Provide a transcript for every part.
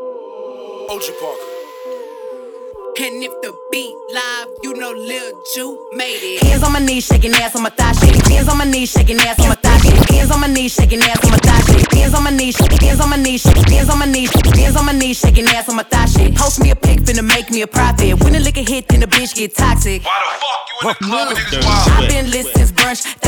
OG Parker. And if the beat live, you know Lil Ju made it. Hands on my knees, shaking ass on my thigh shit. Hands on my knees, shaking ass on my thigh shit. Hands on my knees, shaking ass on my thigh shit. Hands on my knees, hands on my knees, hands on my knees, hands on my knees, shaking ass on my thigh shit. Post me a pic, finna make me a profit. When the liquor hit, then the bitch get toxic. Why the fuck you in the club niggas wild? I've been lit since brunch, that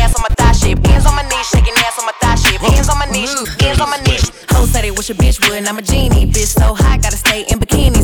ass on my thigh shit. Hands on my knees, shaking ass on my thigh shit. Hands on my knees, hands on my knees. Hoes say they wish a bitch would, and I'm a genie. Bitch so hot, gotta stay in bikinis.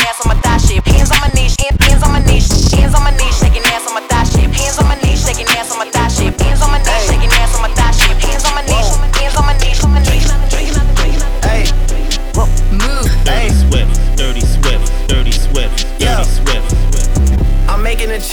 ass on my thigh shit. Hands on my knees, hand- hands on my knees, hands on my knees,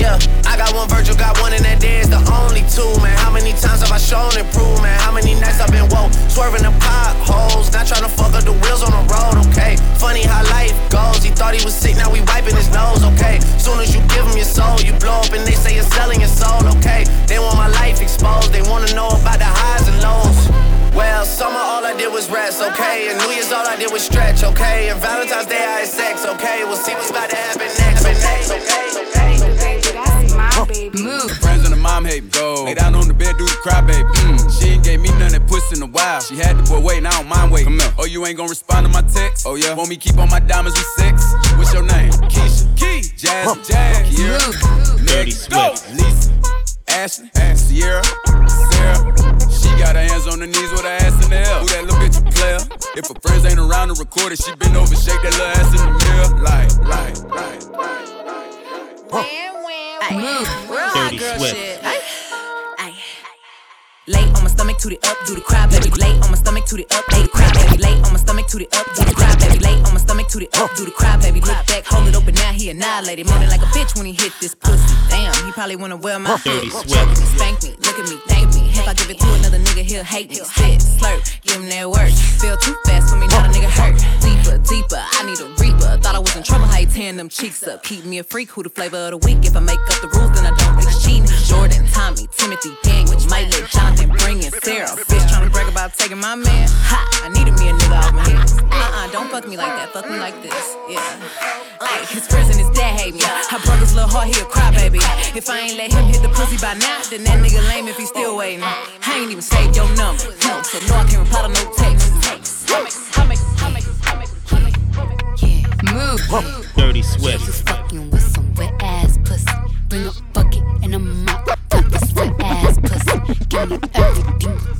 Yeah, I got one Virgil, got one, and that is the only two, man. How many times have I shown improvement? How many nights I've been woke, swerving the potholes, not trying to fuck up the wheels on the road, okay? Funny how life goes. He thought he was sick, now we wiping his nose, okay? Soon as you give him your soul, you blow up and they say you're selling your soul, okay? They want my life exposed, they wanna know about the highs and lows. Well, summer all I did was rest, okay? And New Year's all I did was stretch, okay? And Valentine's Day I had sex, okay? We'll see what's about to happen next, okay? okay, okay. Friends and the mom hate go. Lay down on the bed, do the cry, baby. Mm. She ain't gave me none that puss in a while. She had the boy waiting, I don't mind waiting. Come here. Oh, you ain't gonna respond to my text? Oh, yeah. Want me keep on my diamonds with sex? What's your name? Keisha. Key. Jazz. Jazz. Kiera. Dirty Meg, go. Swift. Lisa. Ashley. Sierra. Sarah. She got her hands on her knees with her ass in the air. Who that little bitch a player? If her friends ain't around to record it, she been over, shake that little ass in the mirror. Like, like, like, like, like. Dirty Swift. Ay. Lay on my stomach, toot it up, do the cry, baby. Lay on my stomach, toot it up, lay the cry, baby. Lay on my stomach, toot it up, do the cry, baby. Lay on my stomach, toot it up, do the cry, baby. Look back, hold it open, now he annihilated. Moaning like a bitch when he hit this pussy. Damn, he probably wanna wear my Dirty. Swift. Spank me, look at me, thank me. If I give it to another nigga, he'll hate me. Spit, slurp, give him that work. Feel too fast for me, not a nigga hurt. Deeper, deeper, I need a reaper. Thought I was in trouble, how you tearing them cheeks up. Keep me a freak, who the flavor of the week. If I make up the rules, then I fuck me like that, fuck me like this. Yeah. Ay, uh. his friends and his dad hate me. Her brother's little heart, he a cry baby. If I ain't let him hit the pussy by now, then that nigga lame if he still waiting. I ain't even saved your number, no, so no, I can't reply to no text. Move. Dirty Swift. Just fucking with some wet ass pussy. Bring a bucket and a mop. Put this wet ass pussy. Give me everything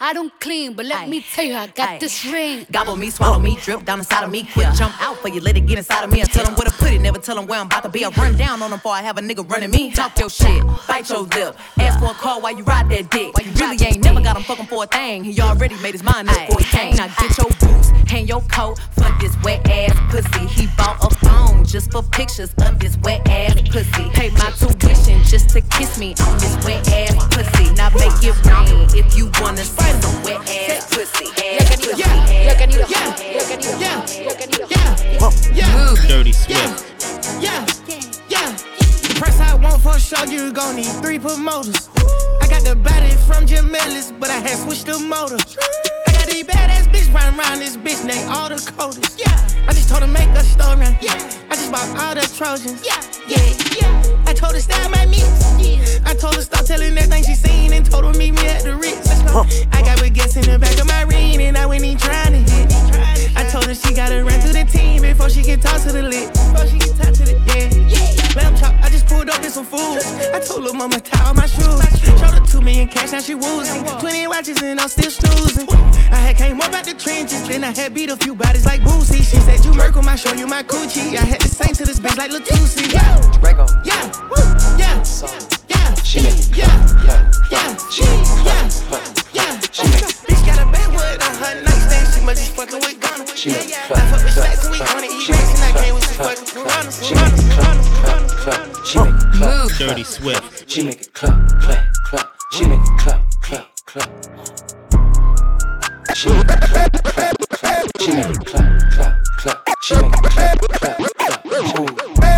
I don't clean, but let Aye. me tell you, I got Aye. this ring. Gobble me, swallow me, drip down inside of me. Quick jump out for you, let it get inside of me. I tell them where to never tell them where I'm about to be. I run down on them before I have a nigga running me. Talk your shit, bite your lip. Ask for a call while you ride that dick. You really ain't never got him fucking for a thing. He already made his mind up before he came. Now get your boots, hang your coat for this wet ass pussy. He bought a phone just for pictures of this wet ass pussy. Pay my tuition just to kiss me on this wet ass pussy. Now make it rain if you wanna see some wet ass pussy. Ass pussy. Yo, que Dirty Swift. yeah, yeah. Price I want for sure, you gon' need three promoters. I got the body from Jim Ellis, but I had switched the motor. I got these badass bitch riding around this bitch named all the coders. Yeah, I just told her make a story. Yeah, I just bought all the Trojans. Yeah, yeah, yeah. I told her style my mix. Yeah, I told her stop telling everything she seen and told her meet me at the Ritz. I got baguettes in the back of my ring and I went in trying to hit. I told her she gotta run through the team before she can talk to the lit. Before she can talk to the yeah. yeah. Lamb chop, I just pulled up in some food. I told her mama tie all my shoes. Showed her two million cash, now she woozing. Twenty watches and I'm still snoozing. I had came up out the trenches, then I had beat a few bodies like Boosie. She said you Merkle, I show you my coochie. I had to sing to this bitch like Latusi. Yeah, Draco. yeah, yeah, yeah. She make it yeah, clap, clap. yeah, She make it yeah, clap, clap. yeah. She make it Bitch got a backwood on her nightstand. She must be fucking with Gunna. She make it I fuck with clap, stacks and we clap. gonna eat She racks and I came with some fucking clap. piranhas. She make it clap, clap, clap. She make it clap, Dirty Swift. She make it clap, clap, clap. She make it clap, clap, clap. She make it clap, clap, clap. She make it clap, clap, clap. She make it clap, clap, clap. Ooh. Draco. She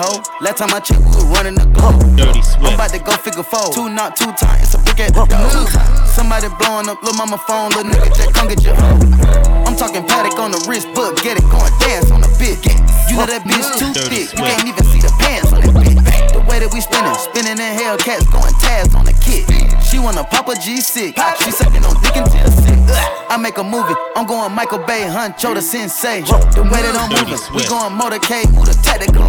Hoe. Last time I checked, we was running the globe. Dirty Swift. I'm about to go figure four. Two not two times, a brick at the door. Somebody blowing up, little mama phone, little nigga just come get your hoe. I'm talking Patek on the wrist, book, get it, going dance on the bitch. You know that bitch too thick, you can't even see the pants on that bitch. The way that we spinning, spinning in hell, cats going tabs on the kid. She wanna pop a G6, she sucking on dick until six. I make a movie, I'm going Michael Bay, Huncho the sensei. The way that I'm moving, we going motorcade, move the tactical.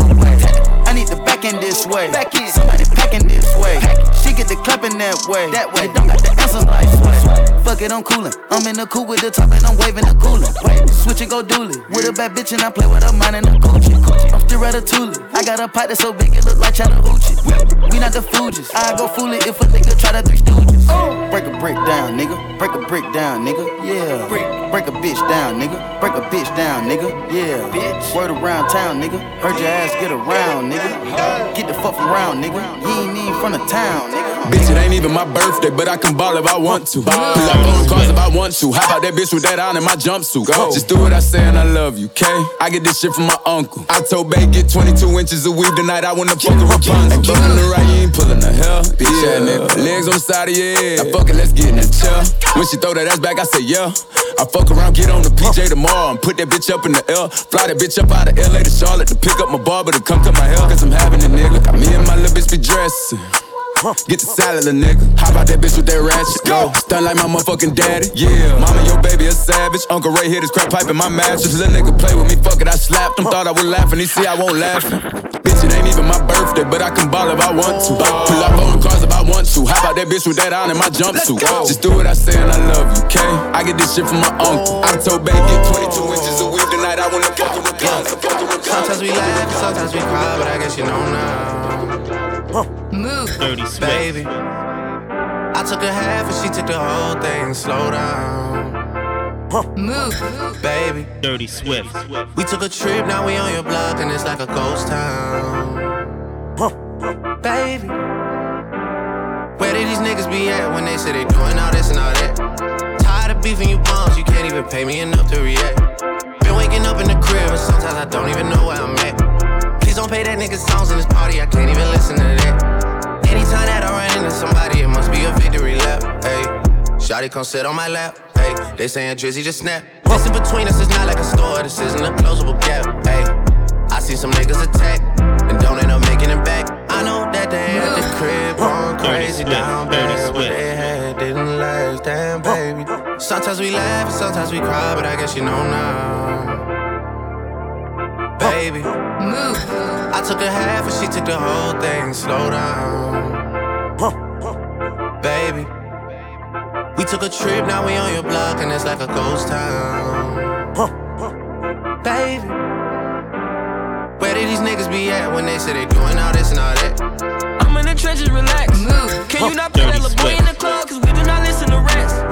I need the back end this way. Back. Somebody packing this way. She get the clapping that way. That way. Don't got the answers like. Fuck it, I'm coolin'. I'm in the cool with the top and I'm waving the cooler. Switch it, go dually. With a bad bitch and I play with her mind and the coochie. I'm still ratatouille. I got a pot that's so big it look like Chattahoochee. We not the Fugees. I go fool it if a nigga try to three Oh. stooges. Break a brick down, nigga. Break a brick down, nigga. Yeah. Break, break a bitch down, nigga. Break a bitch down, nigga. Yeah. Bitch. Word around town, nigga. Heard your ass get around, nigga. Get the fuck around, nigga. You ain't even from the town, nigga. Bitch, it ain't even my birthday, but I can ball if I want to. Pull up on cars if I want to. How about that bitch with that on in my jumpsuit? Go. Just do what I say and I love you, okay? I get this shit from my uncle. I told Bay get 22 inches of weed tonight. I wanna fuck a Rapunzel. Ain't fucking the right, you ain't pulling the hell. Bitch, yeah. nigga. Legs on the side of your head. Now fuck it, let's get in the chair. When she throw that ass back, I say yeah. I fuck around, get on the PJ tomorrow and put that bitch up in the L. Fly that bitch up out of LA to Charlotte to pick up my barber to come cut my hair. Cause I'm having a nigga. Me and my little bitch be dressing. Get the salad, a nigga. Hop out that bitch with that ratchet. Go. Stun like my motherfucking daddy. Yeah. Mama, your baby a savage. Uncle Ray hit his crack pipe in my mattress. Little nigga play with me, fuck it, I slapped him. Thought I was laughing, he see I won't laugh. Bitch, it ain't even my birthday, but I can ball if I want to. Pull up on cars if I want to. Hop out that bitch with that on in my jumpsuit. Just do what I say and I love you, okay? I get this shit from my uncle. I told Bay get 22 inches a week tonight. I wanna fuck you with guns. Sometimes we laugh, sometimes we cry, but I guess you know now. Move. Dirty Swift. Baby, I took a half and she took the whole thing. Slow down, Move. baby. Dirty Swift. We took a trip, now we on your block, and it's like a ghost town. Baby, where did these niggas be at when they say they doing all this and all that? Tired of beefing you bums, you can't even pay me enough to react. Been waking up in the crib, and sometimes I don't even know where I'm at. Please don't pay that nigga songs in this party, I can't even listen to that. Anytime that I run into somebody, it must be a victory lap. Hey, Shotty come sit on my lap. Hey, they saying Drizzy just snap. This in between us is not like a store, this isn't a closable gap. Hey, I see some niggas attack and don't end up making it back. I know that they at the crib going crazy Swift, down Dirty bad. What they had didn't last, damn baby. Sometimes we laugh and sometimes we cry, but I guess you know now. Baby, Move. I took a half and she took the whole thing. Slow down, baby. We took a trip, now we on your block, and it's like a ghost town. Baby, where did these niggas be at when they say they doing all this and all that? I'm in the trenches, relax. Move. Can you not play that little boy in the club? Cause we do not listen to rest.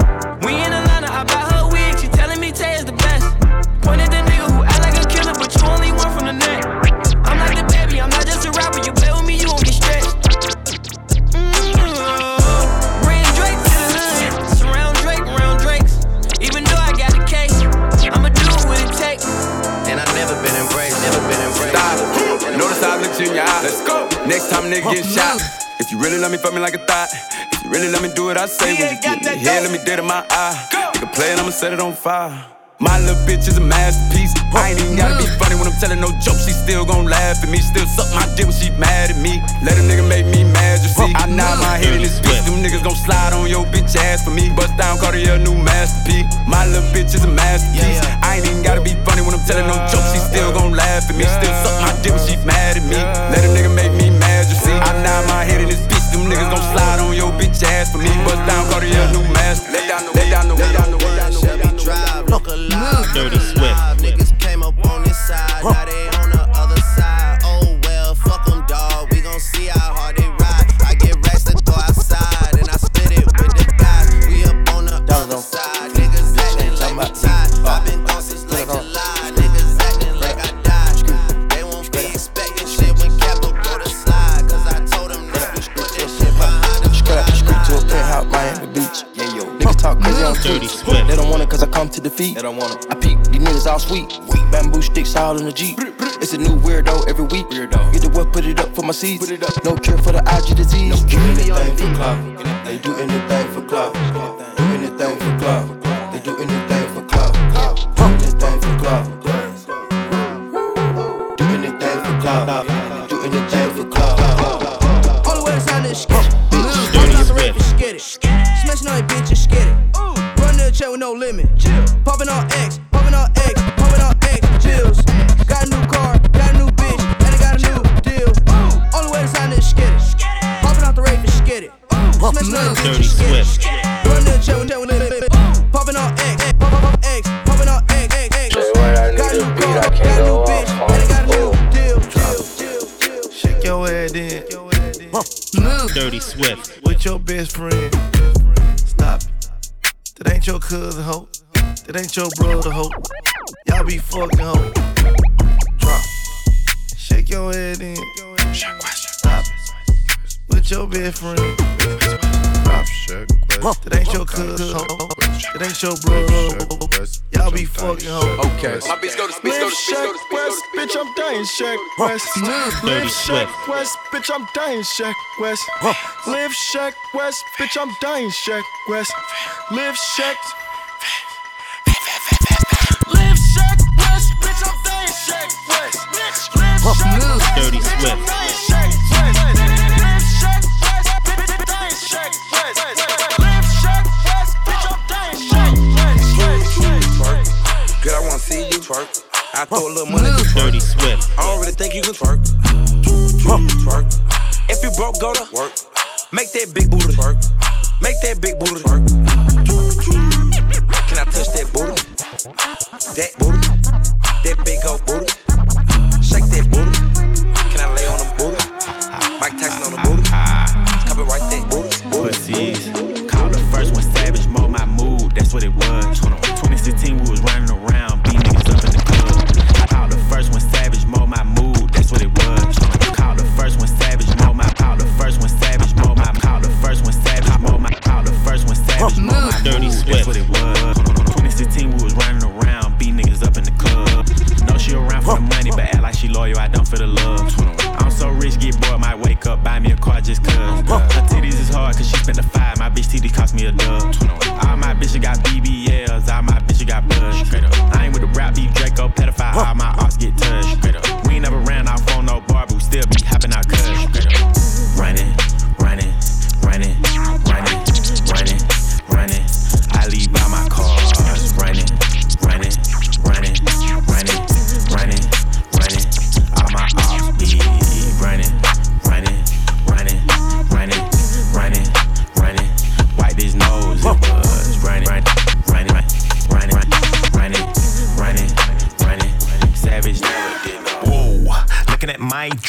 Notice how I looked you in your eye. Let's go. Next time, nigga get shot. If you really love me, fuck me like a thought. If you really let me do what I say, when you get here, let me dead in my eye. Nigga play it, I'ma set it on fire. My little bitch is a masterpiece. I ain't even gotta be funny when I'm telling no jokes. She still gon' laugh at me. Still suck my dick when she mad at me. Let a nigga make me mad, you see. I nod my head in this bitch. Them niggas gon' slide on your bitch ass for me. Bust down Cartier, new masterpiece. My little bitch is a masterpiece. I ain't even gotta be funny when I'm telling no jokes. She still gon' laugh at me. Still suck my dick when she mad at me. Let a nigga make me mad, you see. I nod my head in this bitch. Them niggas gon' slide on your bitch ass for me. Bust down Cartier, new masterpiece. Lay down the, lay down the, lay down the, lay down the, look alive. Dirty Swift. Niggas came up on this side, now they on the other side. Oh well, fuck them, dawg. We gon' see how to defeat. Don't want it. I peep, these niggas all sweet. Bamboo sticks all in the Jeep. It's a new weirdo every week. Weirdo. Get the what, put it up for my seeds. Put it up. No cure for the IG disease. do anything for clout. They do anything for clout. Do anything for clout. That ain't your brother, ho. Y'all be fucking, ho. Drop. Shake your head in. Stop it. With your best friend. Drop. That ain't your cousin, ho. That ain't your brother, ho. Y'all be fucking, ho. Okay. My bitch go to speech, go to speech, go to speech, go bitch, I'm dying, Shaq West. Live Swift. Shaq West, bitch, I'm dying, Shaq West. Live Shaq West, bitch, I'm dying, Shaq West. Live Shaq. Throw a little money. Dirty Swift. I don't really think you can twerk. Twerk. If you broke, go to work. Make that big booty twerk. Make that big booty twerk. Can I touch that booty? That booty. That big old booty.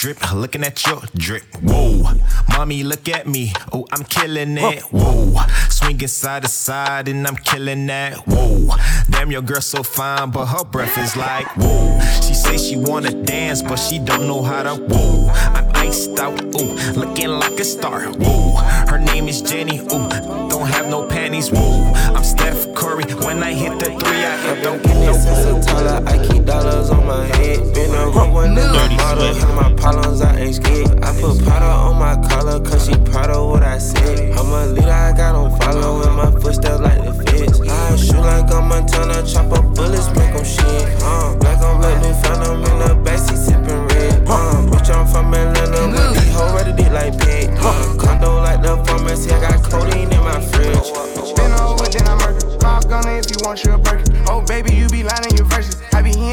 Drip, looking at your drip. Whoa, mommy, look at me. Oh, I'm killing it. Whoa, swinging side to side and I'm killing that. Whoa, damn, your girl so fine, but her breath is like whoa. She say she wanna dance, but she don't know how to. Whoa, I'm iced out. Ooh, looking like a star. Whoa, her name is Jenny. Ooh, don't have no panties. Whoa, I'm Steph Curry. When I hit the three, I hit the taller, I keep dollars on my head. Been a room one nigga model, handle my problems, I ain't scared. I put powder on my collar, cause she proud of what I said. I'm a leader, I got on follow in my footsteps like the feds. I shoot like I'm Montana, chop up bullets, make them shit. Uh, black on black, new phantom in the backseat sipping red. Uh, bitch, I'm from Atlanta, with these hoes ready dick like pig. Uh, condo like the pharmacy, I got codeine in my fridge. Been over, then I murder. Pop gunner if you want your burger. Oh, baby, you be lying in your verses.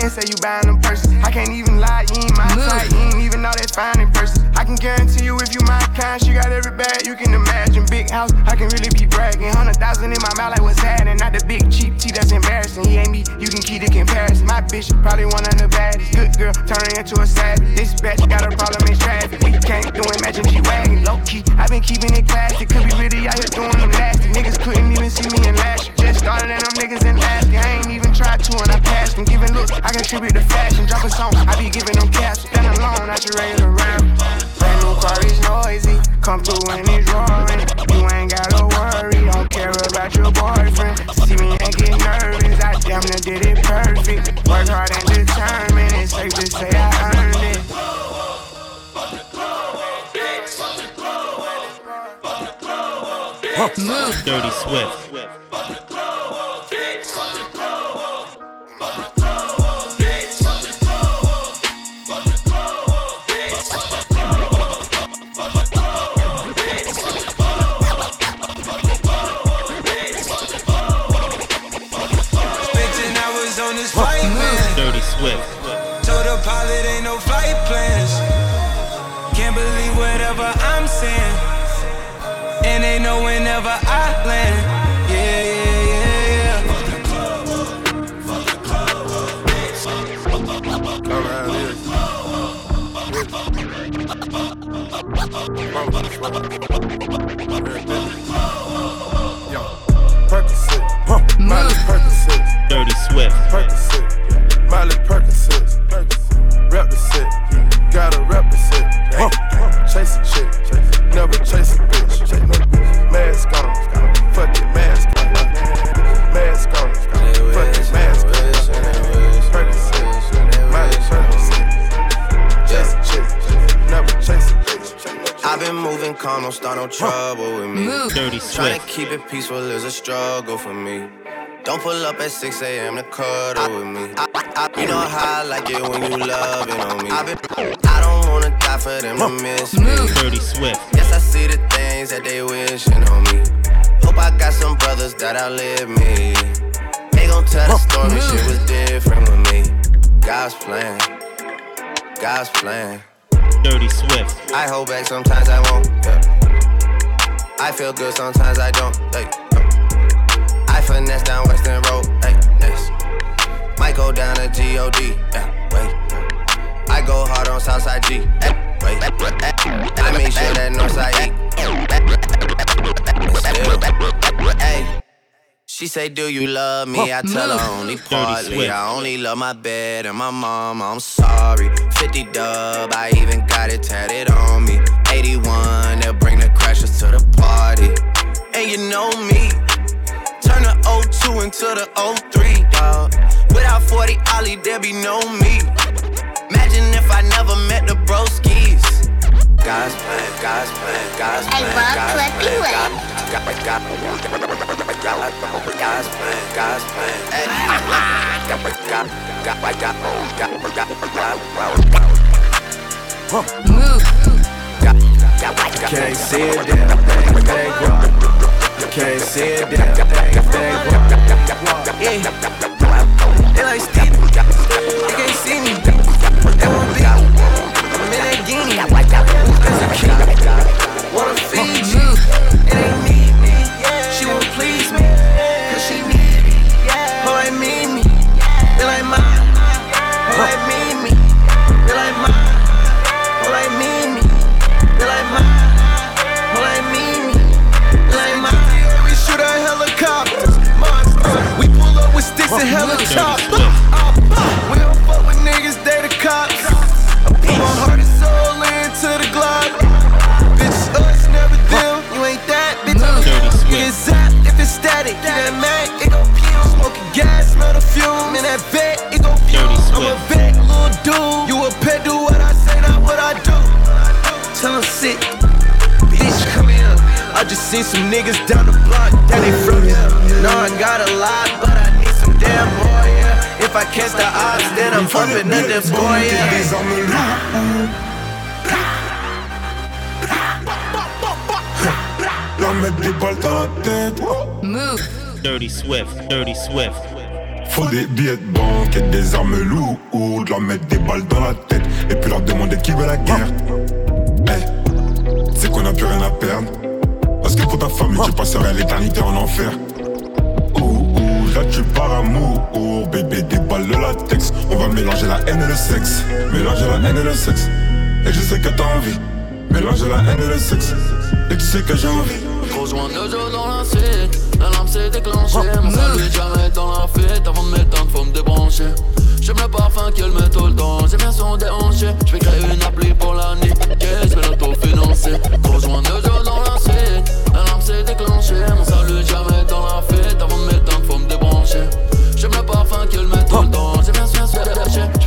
And say you buying them purses. I can't even lie, you ain't my type. You ain't even know that's fine in person. I can guarantee you if you my kind, she got every bag you can imagine. Big house, I can really be bragging. Hundred thousand in my mouth, like what's happening? Not the big cheap tea that's embarrassing. He ain't me, you can keep the comparison. My bitch probably one of the baddest. Good girl, turning into a savage. This bitch got a problem in traffic. We can't do it, she wagon. Low key, I been keeping it classy. Could be really out here doing them nasty. Niggas couldn't even see me in last. Just started and them niggas in last. I ain't even tried to and I passed them. Giving looks, I contribute to fashion. Drop a song, I be giving them cash. Stand alone, I should raise. Brand new car is noisy. Come through it's roaring. You ain't gotta worry, don't care about your boyfriend. See me and get nervous, I damn near did it perfect. Work hard and determined, it's safe to say I earned it. Dirty Swift. They know whenever I land. Yeah, yeah, yeah, yeah. Percocet, peaceful is a struggle for me. Don't pull up at 6 a.m. to cuddle with me. I, I, you know how I like it when you loving on me. I, been, I don't wanna die for them to miss me. Dirty Swift. Yes, I see the things that they wishing on me. Hope I got some brothers that outlive me. They gon' tell the story, shit was different with me. God's plan. God's plan. Dirty Swift. I hold back sometimes I won't. Yeah. I feel good sometimes I don't. Hey, I finesse down Weston Road. Hey, next. Might go down to God. Yeah, wait. I go hard on Southside G. Hey, wait. I make sure that Northside E. Hey. She say, Do you love me? I tell her only partly. I only love my bed and my mom. I'm sorry. 50 dub, I even got it tatted on me. 81, they'll bring the crashers to the party. And you know me. Turn the 02 into the 03, dog. Without 40 Ollie, there be no me. Imagine if I never met the broskies. God's plan, God's plan, God's plan, God's plan, God, God, God, God, God's plan, God's plan, hey. God, God, God, God, God, God, God, Move. Can't see it, damn thing, thing rock. Can't see it, damn thing, thing rock. Yeah. They like Steve. They can't see me. They won't be. I'm in that guinea. As a kid. Wanna feed you. It ain't me. Sticks and helicopters. We don't fuck with niggas, they the cops. I put my heart and soul into the Glock. Bitch, us, never them. You ain't that, bitch. You get zapped if it's static. Get that Mac, it gon'. Smoking gas, smell the fume. In that vet, it gon'. I'm a vet, little dude. You a pet, do what I say, not what I do. Tell him sit. Bitch, come here. I just seen some niggas down the block that ain't from here. No, I got a lot, If I catch the odds, then I'm bumping at the boy. Yeah. La mettre des balles dans la tête. Move. Dirty Swift. Dirty Swift. Faut des billets de banque et des armes lourdes. Leur mettre des balles dans la tête et puis leur demander qui veut la guerre. Hey, c'est qu'on a plus rien à perdre. Parce que pour ta famille, tu passerais l'éternité en enfer. Par amour. Bébé, des balles de latex. On va mélanger la haine et le sexe. Mélanger la haine et le sexe. Et je sais que t'as envie. Mélanger la haine et le sexe. Et tu sais que j'ai envie. Rejoins deux jours dans la suite, la lampe s'est déclenchée. Mon salut jamais dans la fête, avant de mettre faut me débrancher. J'aime le parfum qu'elle met tout le temps, j'aime bien son déhanché. J'vais créer une appli pour la nuit, qu'est-ce que l'autofinancer. Rejoins deux jours dans la suite, la lampe s'est déclenchée. Mon salut jamais dans la fête, avant de mettre faut me débrancher. J'aime le parfum qu'elle met tout le temps, j'aime bien son déhanché.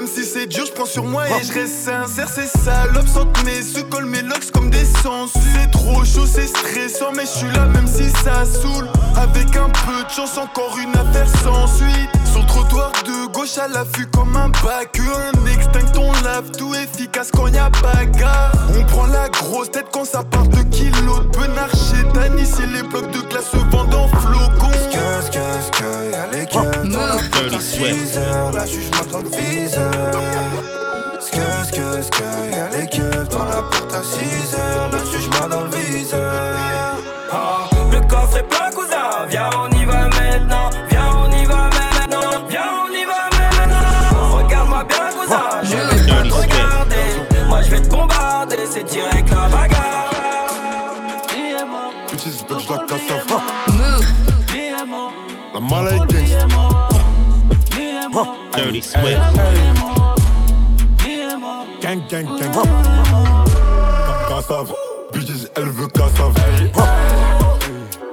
Même si c'est dur, je prends sur moi et je reste sincère. C'est salope, sentent mes sous, colle mes locks comme des sangsues. C'est trop chaud, c'est stressant, mais je suis là même si ça saoule. Avec un peu de chance, encore une affaire sans suite. Sur le trottoir de gauche à l'affût comme un bac. Un extinct, on lave tout efficace quand y a bagarre. On prend la grosse tête quand ça part de kilos benard chez Dani. Si les blocs de glace se vendent en flocons. Qu'est-ce que, que, y'a les keufs dans la porte à 6 heures. La juge m'attend le viseur. Qu'est-ce que, que, y'a les keufs dans la porte à 6 heures. Le juge m'a dans le viseur? Ah, le coffre est plein, cousin. Viens, on y va maintenant. Viens, on y va maintenant. Viens, on y va maintenant. Regarde-moi bien, cousin. Je vais pas te regarder. Moi, je vais te bombarder. C'est direct la bagarre. Bitches, bitch, la cassave. La maladie. Dirty Swift. Gang, gang, gang. Cassave. Bitches, elle veut cassave.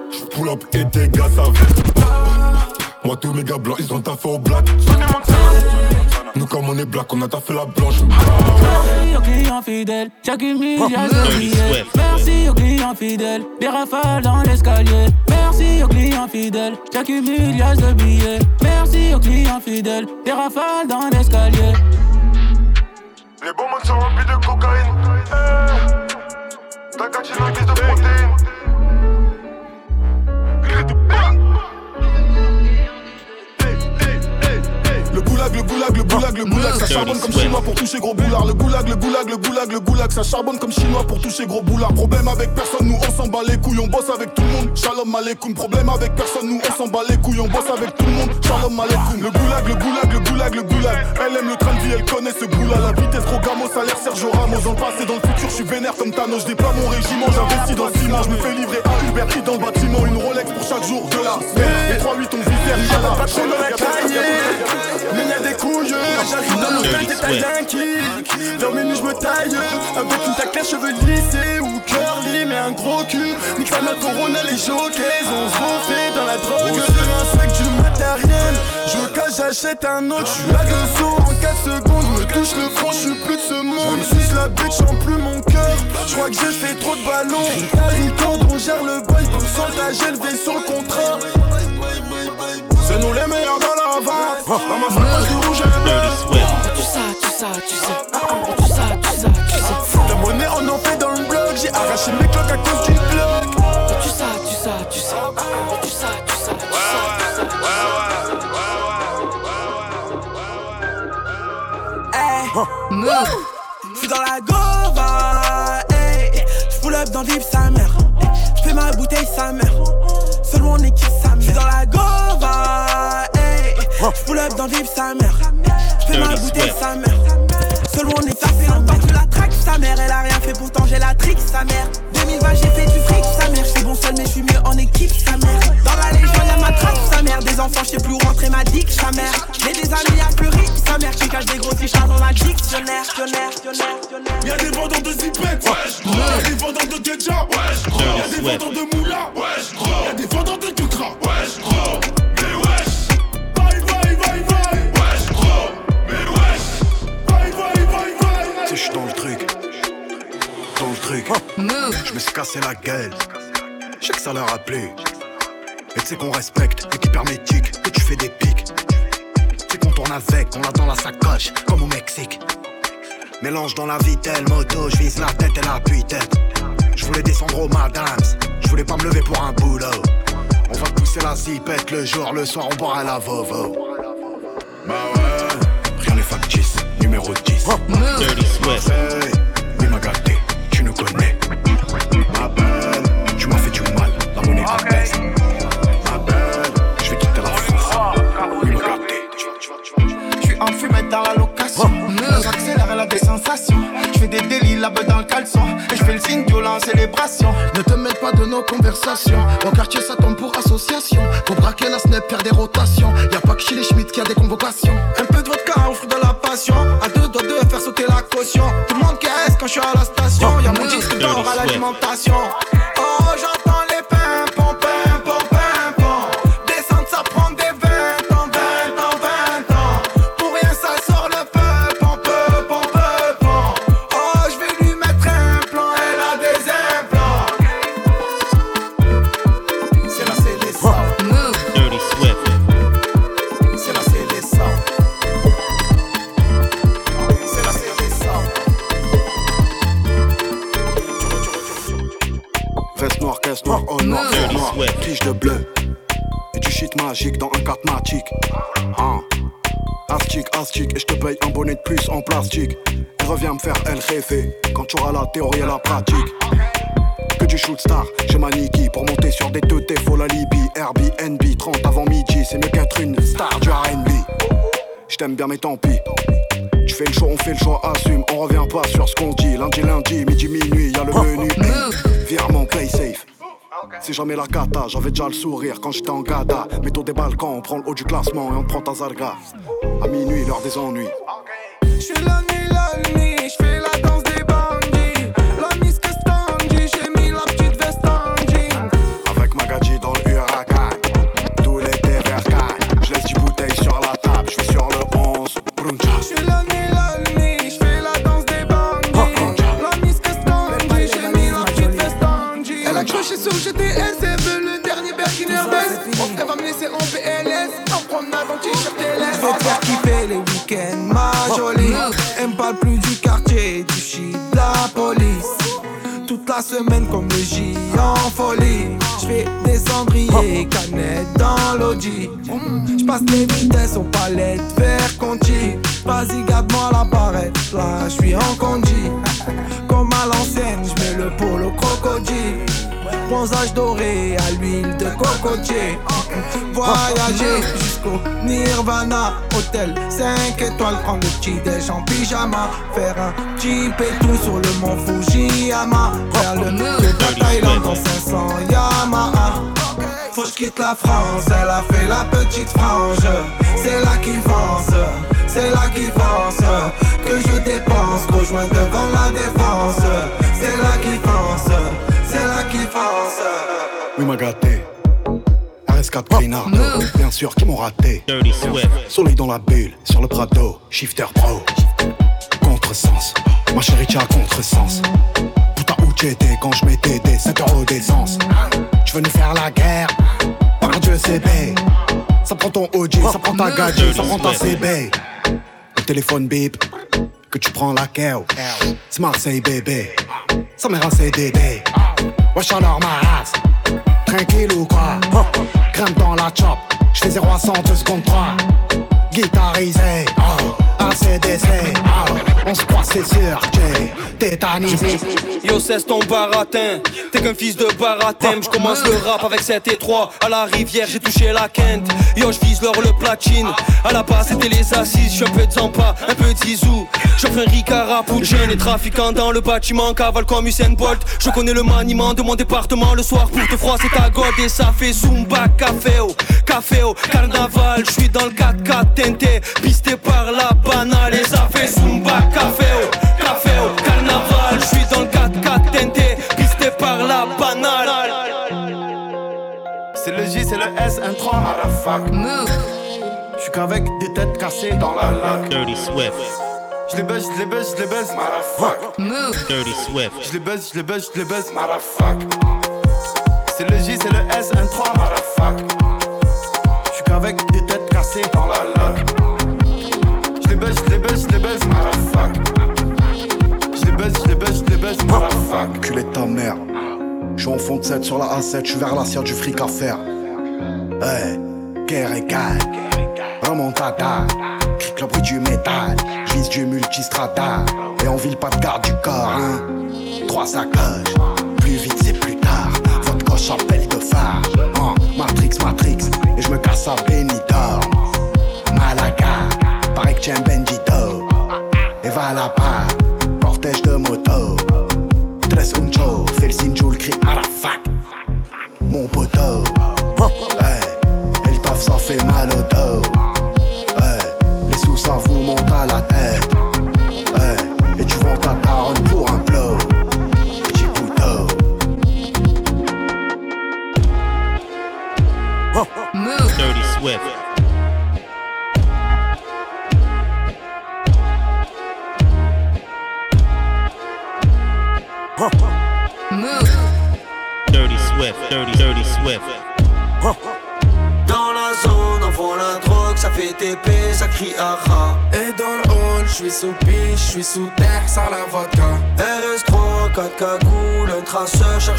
J'pull up et tes gars savent. Moi, tous mes gars blancs, ils ont taffé au black. Nous, comme on est black, on a taffé la blanche. Merci aux clients fidèles, billets. Merci aux clients fidèles, des rafales dans l'escalier. Merci aux clients fidèles, j'accumule de billets. Merci aux clients fidèles, des rafales dans l'escalier. Les bonbons sont remplis de cocaïne. Eh, Ta guise de protéines. Goulag, le goulag, le goulag, le goulag, ça charbonne comme chinois pour toucher gros boulard. Le goulag, le goulag, le goulag, le goulag, ça charbonne comme chinois pour toucher gros boulard. Problème avec personne, nous on s'en bat les couilles, on bosse avec tout le monde. Shalom aleikoum, problème avec personne, nous on s'en bat les couilles, on bosse avec tout le monde. Shalom aleikoum. Le goulag, le goulag, le goulag, le goulag. Elle aime le train de vie, elle connaît ce goût-là. La vitesse trop gamo, salaire Sergio Ramos. Dans le passé, dans le futur, je suis vénère comme Thanos. Je déploie mon régiment, j'investis dans le ciment. Je me fais livrer à Uber Eats dans le bâtiment. Une Rolex pour chaque jour de la semaine. Les 3-8 on Inch'Allah. Dans y'a des couilles. J'arrive dans l'hôtel, t'es taille qui Vers minuit, je me taille. Avec une tacle cheveux lissés ou curly, mais un gros cul. Nique sa mère, Corona, les jockeys. On se refait dans la drogue. Se un sac du matériel. Je cache, j'achète un autre. Je suis à deux sauts en 4 secondes. Me touche le front, je suis plus de ce monde. Suce la bitch en plus mon cœur. Je crois que j'ai fait trop de ballons. Harry on gère le boy. Pourcentage élevé sur le contrat. C'est nous les meilleurs dans la vente. Dans ma frappe, du rouge et. Tout ça, tout ça, tu sais. Tout ça, tout ça, tu sais. La monnaie, on en fait dans le bloc. J'ai arraché mes cloques à cause du bloc. Tout ça, tu sais. Tout ça, tout ça, tu sais. Hey, J'suis dans la gova, hey. J'pull up dans le vip sa mère. J'fais ma bouteille sa mère. Seul mon équipe sa mère. J'suis dans la gova. J'pull up dans le vip sa mère. J'fais ma bouteille sa mère. Seul mon équipe sa mère. Pas que la traque sa mère. Elle a rien fait pourtant j'ai la trick sa mère. 2020 j'ai fait du fric sa mère. J'suis bon seul mais j'suis mieux en équipe sa mère. Dans la légion y'a ma traque sa mère. Des enfants j'sais plus où rentrer ma dick sa mère. J'ai des amis à plus riches sa mère. Qui cache des gros fichas dans ma dictionnaire. Y'a des vendeurs de zipettes, wesh. Y'a des vendeurs de ketchup, wesh. Y'a des vendeurs de moula, wesh. Je me suis cassé la gueule. Je sais que ça leur a plu. Et tu sais qu'on respecte l'équipe hermétique, que tu fais des pics. Tu qu'on tourne avec, on l'a dans la sacoche, comme au Mexique. Mélange dans la vitelle, moto, je vise la tête et la tête Je voulais descendre au madams, je voulais pas me lever pour un boulot. On va pousser la zipette le jour, le soir on boira la vovo. Bah ouais, rien n'est factice, numéro 10. Dirty Swift. Hey, connais. Ma belle, tu m'as fait du mal, la monnaie abaisse. Ma belle, je vais quitter la France. Gâté. J'suis en fumette dans la location. J'accélère, elle a des sensations. J'fais des délits là-bas dans le caleçon. Et j'fais le signe violent célébration. Ne te mêle pas de nos conversations. Au quartier, ça tombe pour association. Pour braquer la snap, faire des rotations. Y'a pas que chez les Schmitt qui a des convocations. Un peu de vodka au fruit de la passion. À deux doigts de faire sauter la caution. Quand je suis à la station. Y'a mon disque d'or à l'alimentation. Théorie et la pratique. Que du shoot star, j'ai ma Niki pour monter sur des teutés, faut la Libye. Airbnb, 30 avant midi, c'est mieux qu'être une star du RB. Je t'aime bien, mais tant pis. Tu fais le choix, on fait le choix, assume. On revient pas sur ce qu'on dit. Lundi, lundi, midi, minuit, y'a le menu. Virement, play safe. C'est jamais la cata, j'avais déjà le sourire quand j'étais en gada. Métaux des balcons, on prend le haut du classement et on prend ta zarga. À minuit, l'heure des ennuis. Nuit, Elle me parle plus du quartier, du shit, de la police. Toute la semaine comme le J en folie. Je fais des cendrier, canette dans l'audi. J'passe les vitesses aux palettes, vers Conti. Vas-y, garde-moi la barrette, là j'suis en condi. Comme à l'ancienne, Bronzage doré à l'huile de cocotier. Voyager jusqu'au Nirvana. Hôtel 5 étoiles, prendre le petit déj en pyjama. Faire un et tout sur le mont Fujiyama. Faire le de Thaïlande dans 500 Yamaha. Faut que quitte la France, elle a fait la petite frange. C'est là qui pense, c'est là qui pense. Que je dépense, rejoins devant la défense. C'est là qui pense, c'est là qui pense. Oui, m'a gâté. RS4 Pinard, bien sûr, qui m'ont raté. Dirty Swift. Soleil dans la bulle, sur le Prado, shifter pro. Contresens, ma chérie, tu as contresens. Putain, où t'étais quand je mettais des 7 euros d'essence? Tu venais faire la guerre, par Dieu, c'est. Ça prend ton OG, ça prend ta gadget, ça prend ta CB. Le téléphone bip, que tu prends la keo. C'est Marseille, bébé. Ça mère un CDD. Wesh alors ma race, tranquille ou quoi? Crème dans la chop, j'fais 0 à 100 2 secondes 3. Guitarisé, oh, ACDC, oh, on se croit c'est sûr, j'ai tétanisé. Yo cesse ton baratin. T'es qu'un fils de baratin. Je commence le rap avec 7 et 3 À la rivière j'ai touché la quinte. Yo je vise l'or le platine. À la base c'était les assises. Je un peu de Zampa, un peu de Zizou. J'offre un Ricard jeunes et trafiquants dans le bâtiment. Cavale comme Usain Bolt. Je connais le maniement de mon département Le soir pour te froisser ta god Et ça fait Zumba Caféo Caféo Carnaval. Je suis dans le 4-4 Pisté par la banale Et ça fait Zumba Caféo Caféo Carnaval Je suis dans le 4-4 tenté Pisté par la banale C'est le J, c'est le S, un 3, motherfuck. Je suis qu'avec des têtes cassées dans la lac. Dirty Swift. Je les baisse, je les baisse, je les baisse, motherfuck. Dirty Swift. Je les baisse, je les baisse, je les baisse, motherfuck. C'est le J, c'est le S, un 3, motherfuck. Je suis qu'avec des têtes cassées dans la baisse, je motherfuck. Culé de ta mère. Je suis en fond de 7 sur la A7, je suis vers l'assiette du fric à faire. Hey, guerre et gagne. Remontada, clique le bruit du métal. J'vise du multistrada. Et on vile pas de garde du corps, hein. Trois sacoches, plus vite c'est plus tard. Votre gauche appelle de phare. Hein, Matrix, Matrix. Et je me casse à Benidorm. Malaga, paraît que tiens Bendito. Et va là-bas, cortège de moto. Tres le signe, joue le cri à la fac. Mon poteau,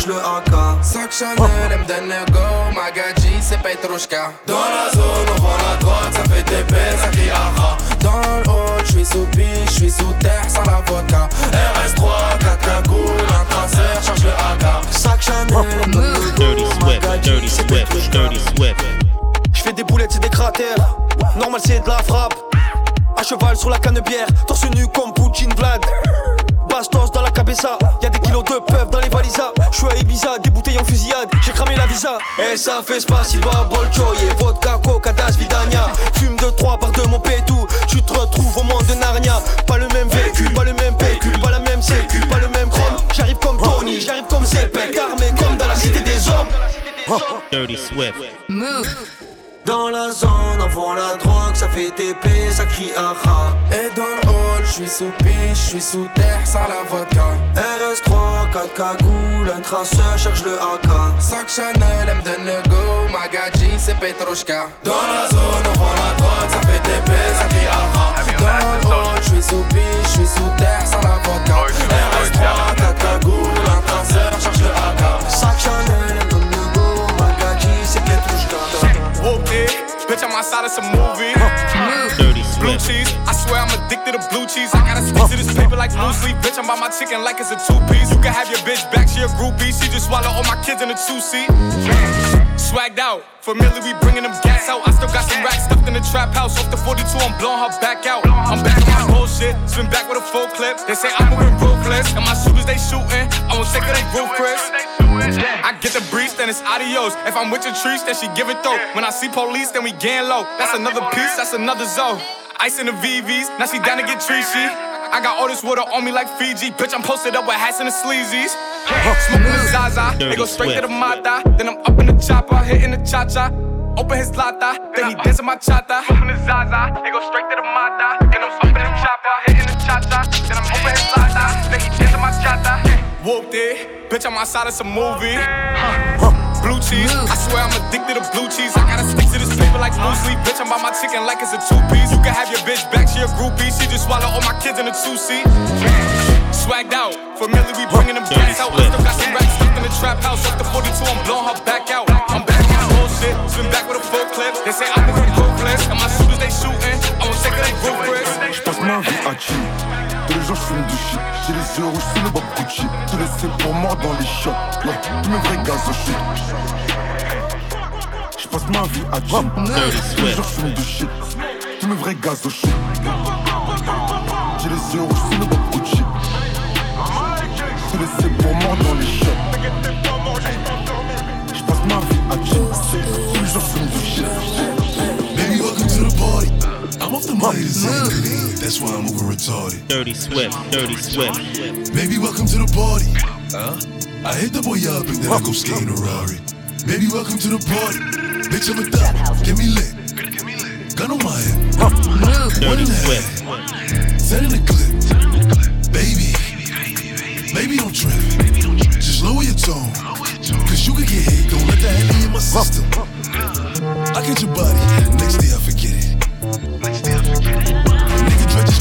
le AK. Sac Chanel, elle me donne le go, Magadji, c'est Petrushka. Dans la zone, on vend la drogue, ça fait TP, ça crie aha. Dans le hall, j'suis sous piche, j'suis sous terre, sans la vodka. RS3, 4 cagoules, un traceur, cherche le AK. Sac Chanel, elle me donne le go. J'fais des boulettes, c'est des cratères. Normal, c'est de la frappe. À cheval sur la canne bière, torse nu comme Et ça fait Spasiba, Bolchoy et vodka, coca, das, vidania. Fume de trois par deux, mon pétou. Tu te retrouves au monde de Narnia. Pas le même véhicule, pas le même pécule, pas la même sécu, pas le même chrome. J'arrive comme Tony, j'arrive comme Zepek, armé comme dans la cité des hommes. Dirty Swift. Dans la zone, on vend la drogue, ça fait TP, ça crie aha. Et dans le hall, j'suis sous piche, j'suis sous terre, sans la vodka pas de cagoule, un traceur cherche le AK 5 Chanel, elle me donne le go, Magadji c'est Petrushka Dans la zone, on prend la drogue, ça fait des baisses, ça crie aha Dans le haut, j'suis sous pied, j'suis sous terre, sans la vodka RS3, 4 cagoules, un traceur cherche le AK 5 Chanel, elle me donne le go, Magadji c'est Petrushka Ok, bitch, I'm outside, it's a movie. Blue cheese, I swear I'm addicted to blue cheese. I gotta stick to this paper like blue sleep. Bitch, I'm by my chicken like it's a two piece. You can have your bitch back, she a groupie. She just swallow all my kids in a two seat. Swagged out, familiar, we bringing them gas out. I still got some racks stuffed in the trap house. Off the 42, I'm blowing her back out. I'm back on my bullshit, spin back with a full clip. They say I'm moving ruthless, and my shooters they shooting. I won't take her they roof, Chris. I get the breeze, then it's adios. If I'm with your trees, then she give it though. When I see police, then we gang low. That's another piece, that's another zone. Ice in the VVs, now she down to get treachy. I got all this water on me like Fiji. Bitch, I'm posted up with hats and the sleazies. Smoking the Zaza, they go straight to the Mata. Then I'm up in the chopper, hitting the cha cha. Open his lata, then he dancing my chata. Smoking the Zaza, they go straight to the Mata. Then I'm up in the chopper, hitting the cha cha. Then I'm open his lata, then he dancing my chata. Whooped it, bitch, I'm outside of some movie. Blue cheese, I swear I'm addicted to blue cheese. I gotta stick to this paper like blue sleep. Bitch, I'm by my chicken like it's a two piece. You can have your bitch back, she a groupie. She just swallow all my kids in a two seat. Swagged out, familiar, we bringing them gas out. Still got some racks stuffed in the trap house. Off the 42, I'm blowing her back out. I'm back on my bullshit, swim back with a full clip. They say I'm moving ruthless, and my shooters they shooting. I won't take it, they. J'passe ma vie à chill. Tous les jours j'fume du shit. J'ai les yeux rouges sous le bob Gucci. Les c'est pour mort dans les shots. Ouais, tous mes vrais gaz au shit. J'passe ma vie à chill. Tous les jours j'fume du shit. Tous mes vrais gaz au shit. J'ai les yeux rouges sous le bob Gucci. Les c'est pour mort dans les shots. J'passe ma vie à chill. Tous les jours j'fume du shit. Baby, welcome to the party. I'm off the money this ain't That's why I'm moving retarded. Dirty Swift. Dirty Swift. Baby, welcome to the party. Huh? I hit the boy up and then I go skating a Rari. Baby, welcome to the party. Bitch, I'm a thot. Get me lit. Gun on my hip. One Dirty and a half. Swift. Set in the clip. Baby. Baby, don't trip. Just lower your tone. Cause you could get hit. Don't let that heavy in my system. I get your body. Next day I forget it.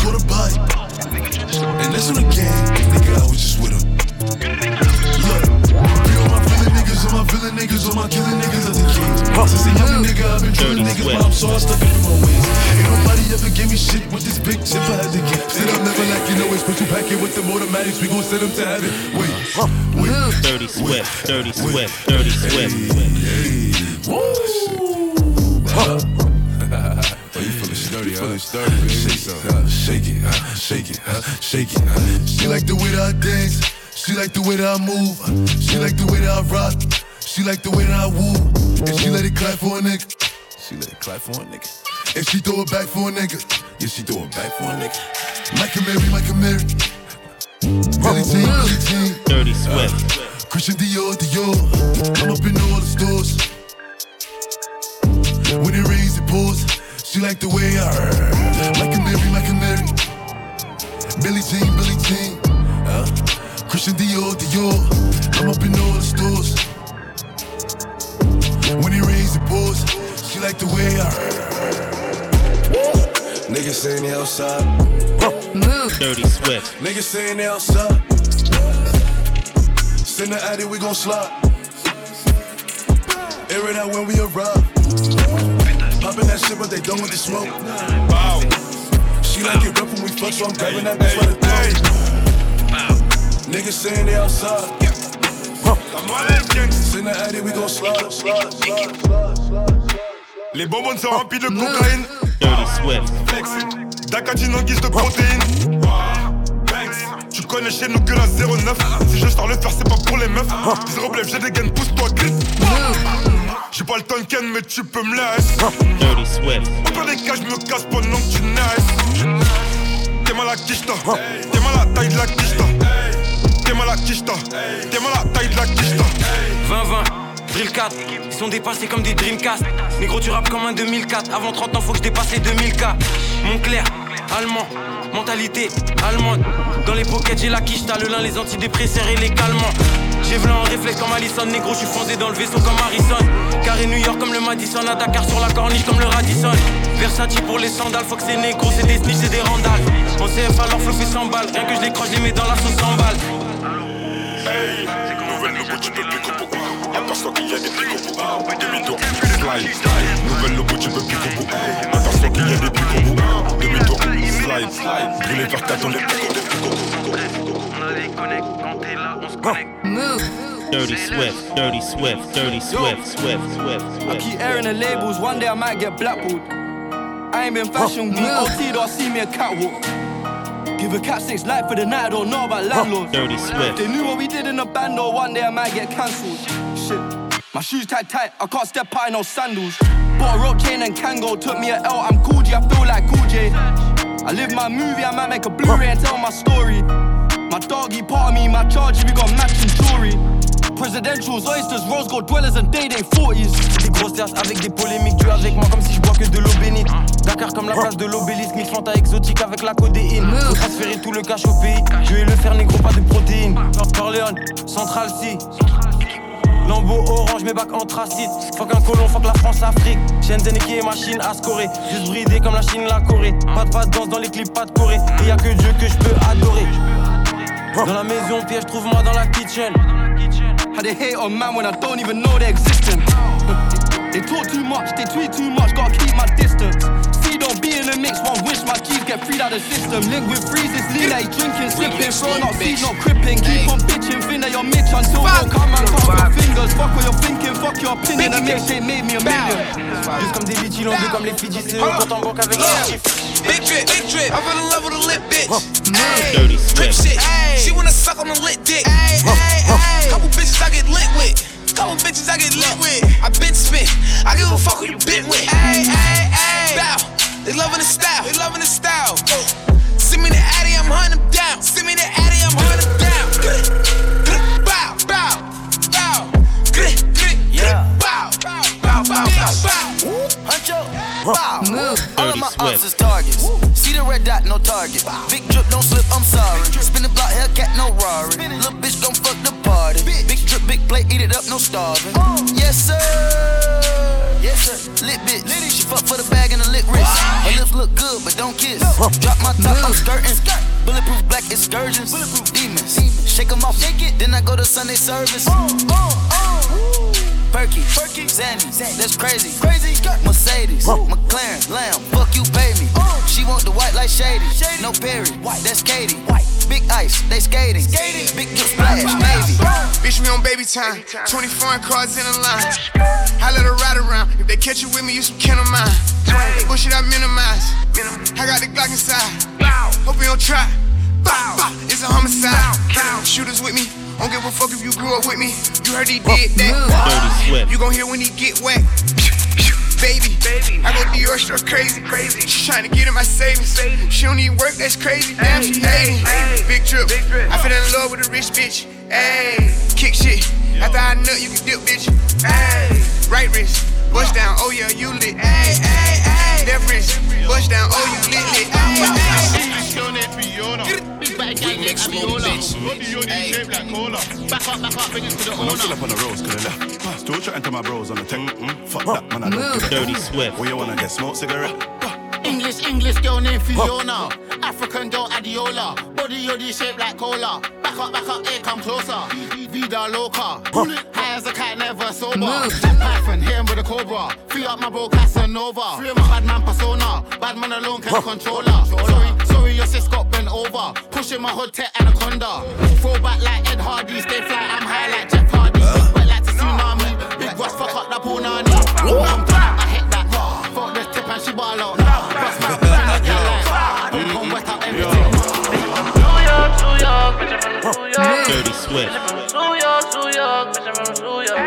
Nigga Dre caught a body. And that's on the gang. Nigga, I was just with him. Look, be on my villain niggas, on my villain niggas, on my killing niggas as a king. Since a young nigga, I've been drilling niggas, but I'm so I stuck it in my ways. Ain't nobody ever gave me shit with this big chip I had to get. Said I'm never like you know it's put you back in with them automatics. We gon' send them to heaven. Wait, wait. Dirty Swift. Dirty Swift. Dirty Swift. Sturdy, baby. Shake, uh, shake it, uh, shake it, uh, shake it. Uh. She like the way that I dance. She like the way that I move. She like the way that I rock. She like the way that I woo. And she let it clap for a nigga. She let it clap for a nigga. And she throw it back for a nigga. Yeah, she throw it back for a nigga. Mike and Mary, Mike and Mary. Billie Jean, Billie Jean. Dirty Swift. Christian Dior, Dior. I'm up in all the stores. When it rains, it pours. She like the way I Like a Mary, like a Mary. Billie Jean, Billie Jean. Uh, Christian Dior, Dior. I'm up in all the stores. When it rains, the pours. She like the way I Niggas saying they outside. Dirty Swift. Niggas saying they outside. Send the addy, we gon' slide. Air it out when we arrive. Poppin' that shit, but they don't want the smoke. Wow. She like it rough when we fuck, so I'm grabbing that bitch by the throat. Niggas saying they outside. Send the addy, we gon' slide, slide, slide, slide, slide. Les bonbons sont remplis de cocaïne. Dirty Swift. D'acatine en guise de protéines. Tu connais chez nous que la 09. Si je sors le faire, c'est pas pour les meufs. Zéro blef, j'ai des gains, pousse-toi, glisse. J'ai pas le Tonken, mais tu peux me laisser. Dirty Swift. Pire des cas, je me casse pendant que tu naisses. T'es mal à quicheta. T'es mal à la taille de la quicheta. T'es mal à quicheta. T'es mal à la taille de la quicheta. 20-20, Drill 4, ils sont dépassés comme des Dreamcast. Négro, tu rappes comme un 2004. Avant 30 ans, faut que je dépasse les 2000K. Montclair, allemand, mentalité allemande. Dans les pockets, j'ai la quiche, t'as le lin, les antidépresseurs et les calmants. J'ai v'là en réflexe comme Allison, négro, je suis fondé dans le vaisseau comme Harrison. Carré New York comme le Madison, à Dakar sur la corniche comme le Radisson. Versatile pour les sandales, faut que c'est négro, c'est des snitch, c'est des randales. En CF alors flou fait 100 balles, rien que je les croche, les mets dans la sauce 100 balles. Hey, nouvelle nouveau, tu peux plus qu'on Aperçois qu'il y a des pics au bout. Demi-tour, slide. Nouvelle logo, tu peux au bout. Aperçois qu'il y a des pics au bout. Demi-tour, slide. Brûlé vers 4 on est pique au bout. Move. Dirty Swift, Dirty Swift, Dirty Swift, Swift, Swift, I keep airing the labels, one day I might get blackballed. I ain't been fashion week, OT don't see me a catwalk. Give a cat six life for the night, I don't know about landlords. Dirty Swift. They knew what we did in the band, or one day I might get cancelled. Shit, my shoes tight tight, I can't step out in no sandals. Bought a rope chain and Kangol, took me a L, I'm cool G, I feel like cool J. I live my movie, I might make a Blu-ray and tell my story. My doggy part of me, my charge, we got matching jewelry. Presidentials, oysters, rose gold dwellers and day day 40s. Des grosses terres avec des polémiques, tu avec moi comme si je bois que de l'eau bénite. Dakar comme la place de l'obélisque, mix fanta exotique avec la codéine. Faut transférer tout le cash au pays, je vais le faire négro, pas de protéines. Corleone, Central C. Lambeau orange, mes bacs anthracite. Fuck un colon, fuck la France, Afrique. Shenzhen qui est machine à scorer. Juste bridé comme la Chine, la Corée. Pas de pas danse dans les clips, pas de Corée. Et y a que Dieu que je peux adorer. Dans la maison, piège, trouve-moi dans la kitchen. How they hate on man when I don't even know their existence. they talk too much, they tweet too much, gotta keep my distance. Mix, one wish my keys get freed out of the system. Link with freezes, lean like drinking, slipping, throw not seed, not cripping. Keep on bitching, think that you're Mitch until don't come and cut your fingers. Fuck what you're thinking, fuck your opinion. The mixtape made me a million. Juste comme des bitches, l'on comme les Fidji, c'est eux compte en banque avec les chiffres. Big drip, big drip. I fell in love with a lit bitch. Ayy, Dirty drip shit. She wanna suck on a lit dick. Couple bitches I get lit with. Couple bitches I get lit with. I been spit. I give a fuck who you been with. Ayy, ayy, ayy. Bow. They loving the style. They loving the style. Send me the Addy, I'm hunting them down. Send me the Addy, I'm hunting them down. Bow, bow, bow. Grit, grit, Yeah. bow, bow, bow, bow, bow, bow. Huncho, wow. Move. All of Dirty my Swift. ops is targets. See the red dot, no target. Big drip, don't slip, I'm sorry. Spin the block, Hellcat, no Rari. Little bitch, don't fuck the party. Big drip, big plate, eat it up, no starving. Yes, sir. Good, but don't kiss. Drop my top, I'm skirting. Bulletproof black excursions. Demons. Shake 'em off, shake it. Then I go to Sunday service. Oh, oh, oh. Perky, Perky, Zanny, that's crazy, crazy. Mercedes, McLaren, Lamb, fuck you, baby. me. She want the white like shady, no Perry, that's Katie. Big ice, they skating, skating. big drip splash, navy. Bitch, we on baby time. 20 foreign cars in a line. I let her ride around. If they catch you with me, you some kin of mine. Bullshit, I minimize. I got the Glock inside. Bow. Hope you don't try. Bow, bow. It's a homicide. Bow, Shooters with me. Don't give a fuck if you grew up with me. You heard he did that. Dirty Swift. You gon' hear when he get wet. Baby, baby. I go Dior store crazy, crazy. She tryna get in my savings. Baby. She don't need work, that's crazy. Damn, she hating. Big drip. I fell in love with a rich bitch. Ayy, kick shit. After I nut, you can dip, bitch. Ayy, right wrist, bust down. Oh yeah, you lit. Ayy, ayy, ayy. Left wrist, bust down. Oh you lit, lit. Ayy, ayy. When I'm still up on the roads, could have left. Still chatting to my bros on the tech. Mm, fuck that, man. I don't give Dirty fuck. Swift. Where you wanna get smoked cigarette? English, English girl named Fiona. African girl Adiola. Body yoddy shaped like cola. Back up, back up, here come closer. Vida loca. High as a cat, never sober. Jack Python, hit him with a cobra. Free up my bro Casanova. Free my bad man persona. Bad man alone can control her. Sorry, sorry, your sis got bent over. Pushing my hood to anaconda. Throw back like Ed Hardy. Stay fly, I'm high like Jeff Hardy. Wet like the tsunami. Big Ross, fuck up the punani. I'm done, I hit that. Fuck this tip and she ball out. Bust my back, I get like. Boom, boom, wet out everything. New York, New York, bitch, I'm from New York. Dirty Swift. New York, New York, bitch, I'm from New York.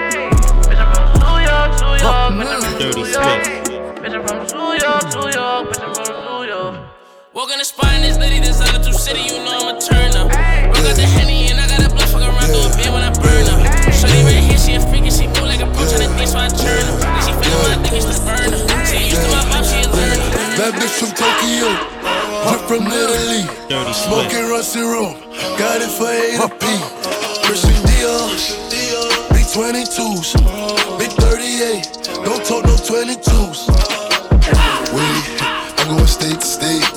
Bitch, I'm from New York, New York, bitch, I'm from New York. Swift. Bitch, I'm from New York, New York, Walk in the spot in this litty, this other two city, you know I'm a turn up. Broke out the henny and I got a blood, fuck around, throw a band when I burn up. Shorty right here, she a freak and she move like a pro, tryna think, so I turn up. Then she feelin' my dick, it's the burner. She ain't used to my mouth, she a learner. That bitch from Tokyo, drip from Italy. Dirty Swift. Smoking rusty room, got it for 8 a P. Christian Dior, big 22s, big 38, don't talk no 22s. Wait, I'm going state to state.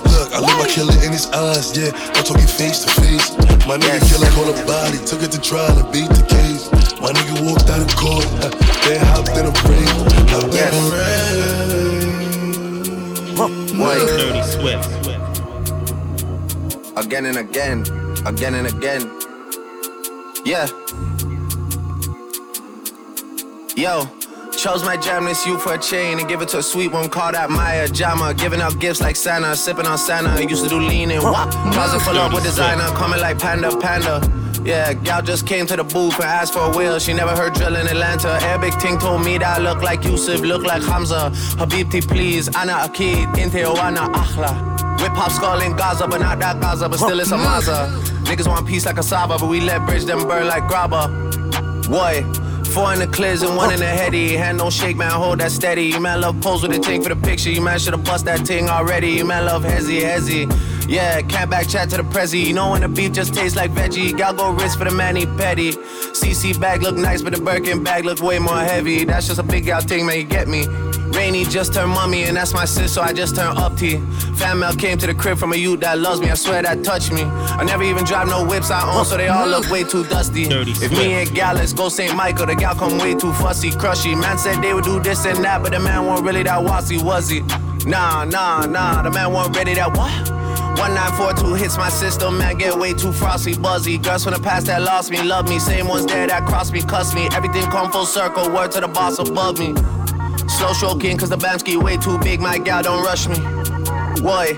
Look, I look my killer in his eyes, yeah. I'm talking face to face. My nigga kill like on a body, took it to trial and beat the case. My nigga walked out of court. They hopped in a break. Hopped Yes. in a Wait. Dirty Swift. Again and again, again and again. Yeah. Yo, chose my jam this you for a chain and give it to a sweet one. Call that Maya Jama. Giving out gifts like Santa, sipping on Santa. Used to do lean and wop. Closet full up with designer, coming like Panda Panda. Yeah, gal just came to the booth and asked for a wheel. She never heard drill in Atlanta. Arabic ting told me that I look like Yusuf, look like Hamza. Habibti, please. Ana Akid, Inte Oana Akhla. Whip hop skull in Gaza, but not that Gaza, but still it's a Maza. Niggas want peace like a Saba, but we let bridge them burn like grabba. Boy, four in the clears and one in the heady. Hand don't shake, man, hold that steady. You man love pose with the ting for the picture. You man should've bust that ting already. You man love hezzy, hezzy. Yeah, can't back chat to the prezi. You know when the beef just tastes like veggie. Gal go wrist for the manny petty. CC bag look nice, but the Birkin bag look way more heavy. That's just a big gal thing, man, you get me. Rainy just turned mummy, and that's my sis, so I just turned up T. Fan mail came to the crib from a youth that loves me, I swear that touched me. I never even drive no whips I own, so they all look way too dusty. If me and gal, let's go St. Michael, the gal come way too fussy, crushy. Man said they would do this and that, but the man wasn't really that wassy, was he? Nah, nah, nah, the man wasn't ready that what? 1942 hits my system, man, get way too frosty, buzzy. Girls from the past that lost me, love me. Same ones there that crossed me, cuss me. Everything come full circle, word to the boss above me. Slow stroking, cause the Bamski way too big, my gal don't rush me. Boy,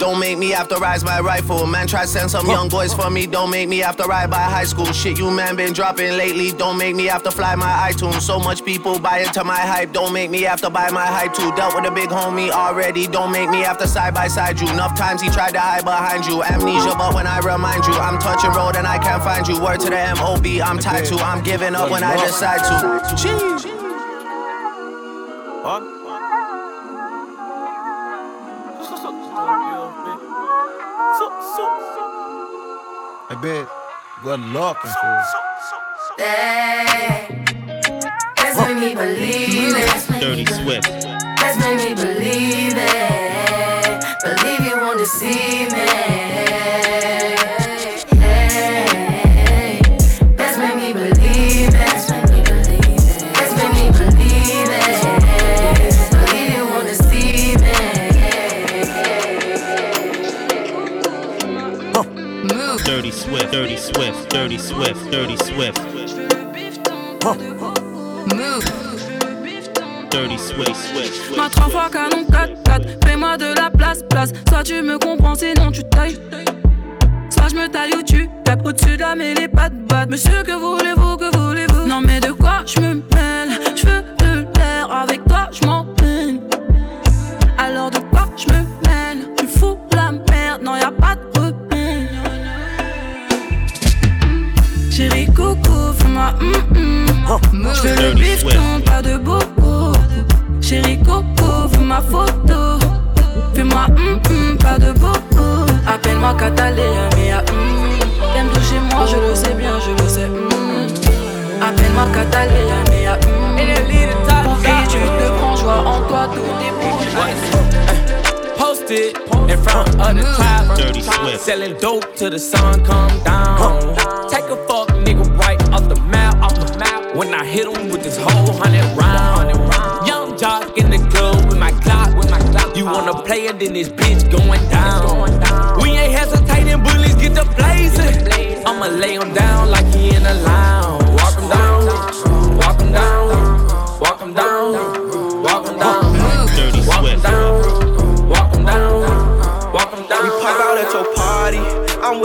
don't make me have to rise my rifle. Man, try send some young boys for me. Don't make me have to ride by high school. Shit, you man been dropping lately. Don't make me have to fly my iTunes. So much people buy into my hype. Don't make me have to buy my hype too. Dealt with a big homie already. Don't make me have to side by side you. Enough times he tried to hide behind you. Amnesia, but when I remind you, I'm touching road and I can't find you. Word to the MOB, I'm tied to. I'm giving up when I decide to. Jeez. Hey, bet good luck and shit. Let's make me believe it. Dirty Swift. Let's make me believe it. Believe you won't deceive me. Dirty Swift. Dirty Swift. Ma 3 fois canon 4-4 Fais-moi de la place, place. Soit tu me comprends, sinon tu tailles. Soit je me taille ou tu tapes Au-dessus de la mêlée, pas de batte. Monsieur, que voulez-vous, que voulez-vous? Non mais de quoi je me mêle? Je veux de l'air, avec toi je m'en coco, fais-moi hum hum Je veux le bifton, pas de bobo Chérie coco, fais ma photo. Fais-moi hum hum, pas de bobo Appelle-moi Catalina, mais ah hum T'aimes toucher moi, je le sais bien, je le sais hum Appelle-moi Catalina, mais ah hum tu te prends, joie en toi, tout Posted in front of the Swift. Selling dope till the sun come down. Take a fuck off the map, off the map. When I hit him with this whole hundred round. Young jock in the club with my clock, with my clock. You wanna play it, then this bitch going down. We ain't hesitating, bullies get the blazing. I'ma lay him down like he in a lounge.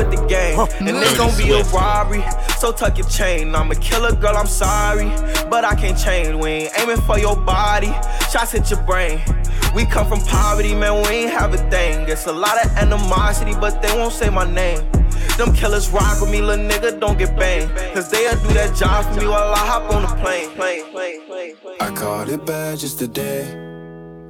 With the gang, and it's gonna be a robbery. So tuck your chain. I'm a killer, girl. I'm sorry, but I can't change. We ain't aiming for your body. Shots hit your brain. We come from poverty, man. We ain't have a thing. It's a lot of animosity, but they won't say my name. Them killers rock with me, little nigga. Don't get banged, cause they'll do that job for me while I hop on the plane. I called it bad just today.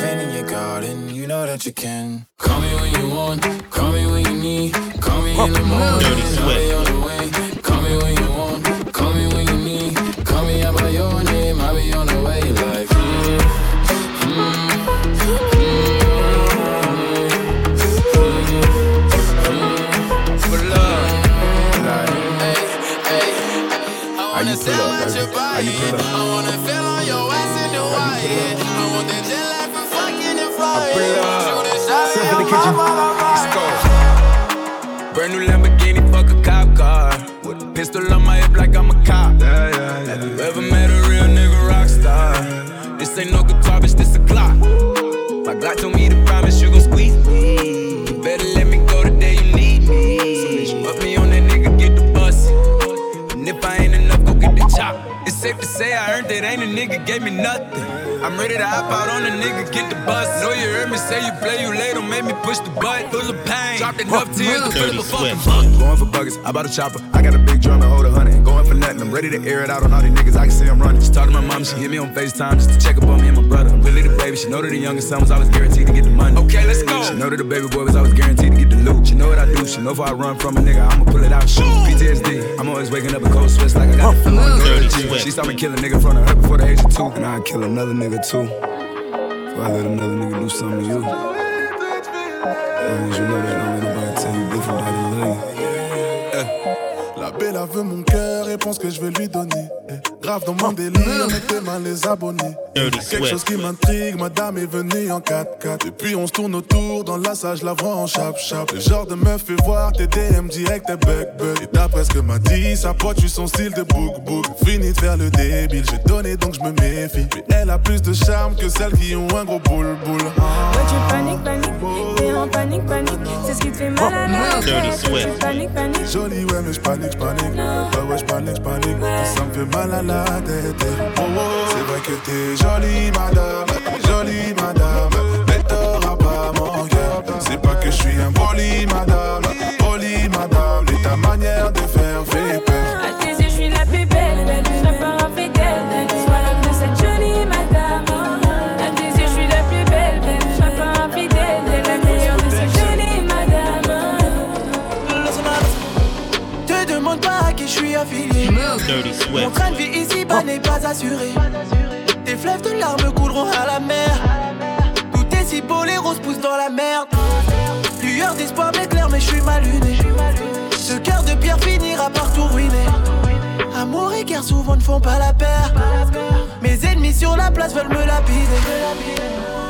you've in your garden, you know that you can. Call me when you want, call me when you need. Call me in the morning, I'll be on the way. Call me when you want, call me when you need. Call me out by your name, I'll be on the way. Like, mm, mm, How you pull up. How you pull up? I wanna feel on your ass in the wire. Kitchen. Let's go. Brand new Lamborghini, fuck a cop car. With a pistol on my hip like I'm a cop. Have you ever met a real nigga rock star? This ain't no guitar, bitch, this a clock. My Glock told me to It's safe to say I earned it, ain't a nigga gave me nothing. I'm ready to hop out on a nigga, get the bus. Know you heard me say you play, you late, don't make me push the button. Full of pain, dropped enough tears to fill up a fucking bucket. Going for buggers, I bought a chopper. I got a big drum to hold a hundred. Ain't going for nothing. I'm ready to air it out on all these niggas. I can see I'm running. Just talk to my mom, she hit me on FaceTime just to check up on me and my brother. I'm really the baby. She know that the youngest son was always guaranteed to get the money. Okay, let's go. She know that the baby boy was always guaranteed to get the loot. She know what I do. She know if I run from a nigga, I'ma pull it out shoot. PTSD. I'm always waking up in cold sweats like I got the flu. and Dirty G. She saw me kill a nigga from the hurt before the age of two. And I'd kill another nigga too. Before I let another nigga do something to you. As you know that, don't let nobody tell you different I love you. La belle elle veut mon cœur et pense que je vais lui donner. Eh, Grave dans mon délire, mettez mal les abonnés. Dirty Quelque Swift. chose qui m'intrigue, madame est venue en 4x4. Et puis on se tourne autour, dans la salle, je la vois en chap-chap. Le genre de meuf fait voir tes DM direct, tes bug bug. Et d'après ce que m'a dit, sa pote, suis son style de book book. Fini de faire le débile, j'ai donné donc je me méfie. Mais elle a plus de charme que celles qui ont un gros boule boule. Toi tu paniques, paniques, t'es en panique, panique, c'est ce qui te fait mal à la tête. Tu Jolie, ouais, mais je panique, je panique. Ouais, ouais, je panique, je panique. Ça me fait mal à la tête. Oh, oh. C'est vrai que t'es jolie, madame. Jolie, madame. Mais t'auras pas mon cœur. C'est pas que je suis un poli, madame. Poli, madame. Et ta manière de faire fait peur. à tes yeux je suis la plus belle, belle, je serai pas infidèle. Sois l'homme de cette jolie madame. À tes yeux je suis la plus belle, infidèle. La meilleure de cette jolie madame. Te demande pas à qui je suis affilié. Dirty Swift. Mon train de vie n'est pas assuré. Tes fleuves de larmes couleront à la mer. Tout est si les roses poussent dans la merde. Lueur d'espoir m'éclaire, mais je suis mal luné. Ce cœur de pierre finira par tout ruiner. Amour et guerre souvent ne font pas la paire. Mes ennemis sur la place veulent me lapider.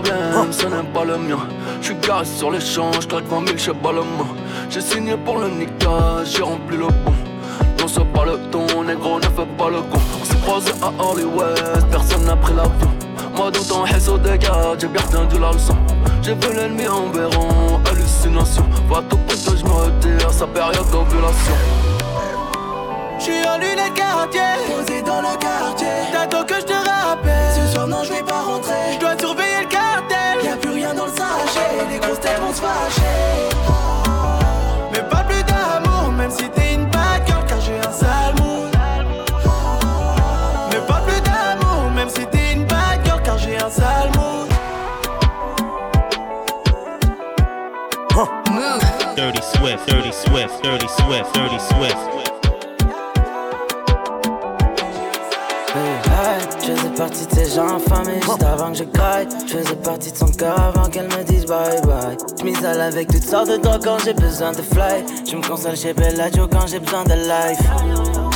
Problème, ce n'est pas le mien. J'suis garé sur l'échange, claque 20 000, j'sais pas le mot. J'ai signé pour le niquage, j'ai rempli le bon. Non, c'est pas le ton, négro, ne fais pas le con. On s'est croisés à Hollywood, personne n'a pris l'avion. Moi, dans ton haisse au dégât, j'ai bien retenu la leçon. J'ai vu l'ennemi en béron, hallucination. Va tout pour que je me retire, sa période d'ovulation. J'suis en lunettes quartier, posé dans le quartier. T'attends que Dirty Swift. Dirty Swift. Dirty Swift. Dirty Swift. Je faisais partie de ces gens affamés juste avant que je graille. Je faisais partie de son cœur avant qu'elle me dise bye bye. Je m'isole avec toutes sortes de drogues quand j'ai besoin de fly. Je me console chez Bellagio quand j'ai besoin de life.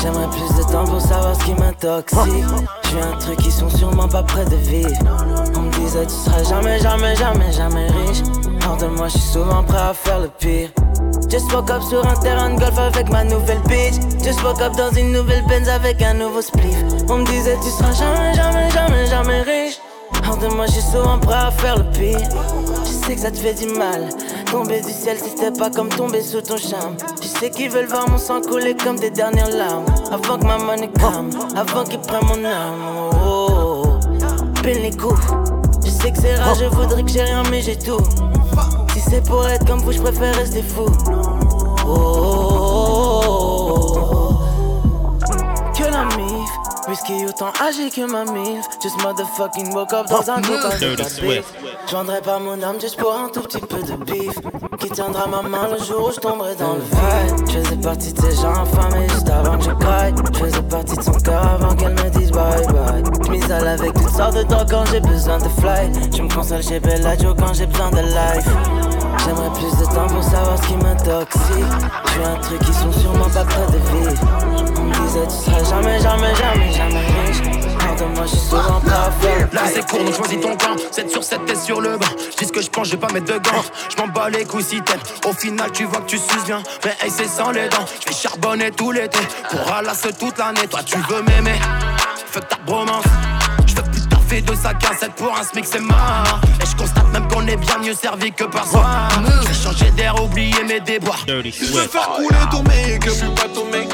J'aimerais plus de temps pour savoir ce qui m'intoxique. Je un truc qui sont sûrement pas près de vivre. On me disait tu seras jamais, jamais, jamais, jamais riche. Hors de moi, je suis souvent prêt à faire le pire. Just woke up sur un terrain de golf avec ma nouvelle bitch. Just woke up dans une nouvelle Benz avec un nouveau spliff. On me disait, tu seras jamais, jamais, jamais, jamais riche. Hors de moi, je suis souvent prêt à faire le pire. Je sais que ça te fait du mal. Tomber du ciel, si c'était pas comme tomber sous ton charme. Je sais qu'ils veulent voir mon sang couler comme des dernières larmes. Avant que ma money calme, avant qu'ils prennent mon âme. Oh, oh, oh. les coups. Je sais que c'est rare, je voudrais que j'ai rien, mais j'ai tout. C'est pour être comme vous, je préfère rester fou. Oh, que la mif, whisky autant âgé que ma mif. Just motherfucking woke up dans un groupe avec ta bif. J'vendrai pas mon âme juste pour un tout petit peu de bif. Qui tiendra ma main le jour où je tomberai dans le vide. Je faisais partie de ces gens infamés juste avant que je craque. Je faisais partie de son cœur avant qu'elle me dise bye bye. J'm'isole avec toutes sortes de drogues quand j'ai besoin de fly. Je me console chez Bellagio quand j'ai besoin de life. J'aimerais plus de temps pour savoir ce qui m'intoxique. J'suis un truc qui sont sûrement pas près de vivre. On me disait tu seras jamais, jamais, jamais, jamais riche. Moi je suis souvent pas faire. Là c'est court donc choisis ton camp. 7 sur 7 t'es sur le banc. Je ce que je pense je vais pas mettre de gants. Je m'en bats les couilles si tête Au final tu vois que tu suces bien. Mais hey c'est sans les dents. Je vais charbonner tout l'été. Pour ralasse toute l'année. Toi tu veux m'aimer. Fuck ta bromance De sa cassette pour un smic c'est mort. Et je constate même qu'on est bien mieux servi que par soi. J'ai changé d'air oublié mes déboires. Je veux faire couler ton make, je suis pas ton mec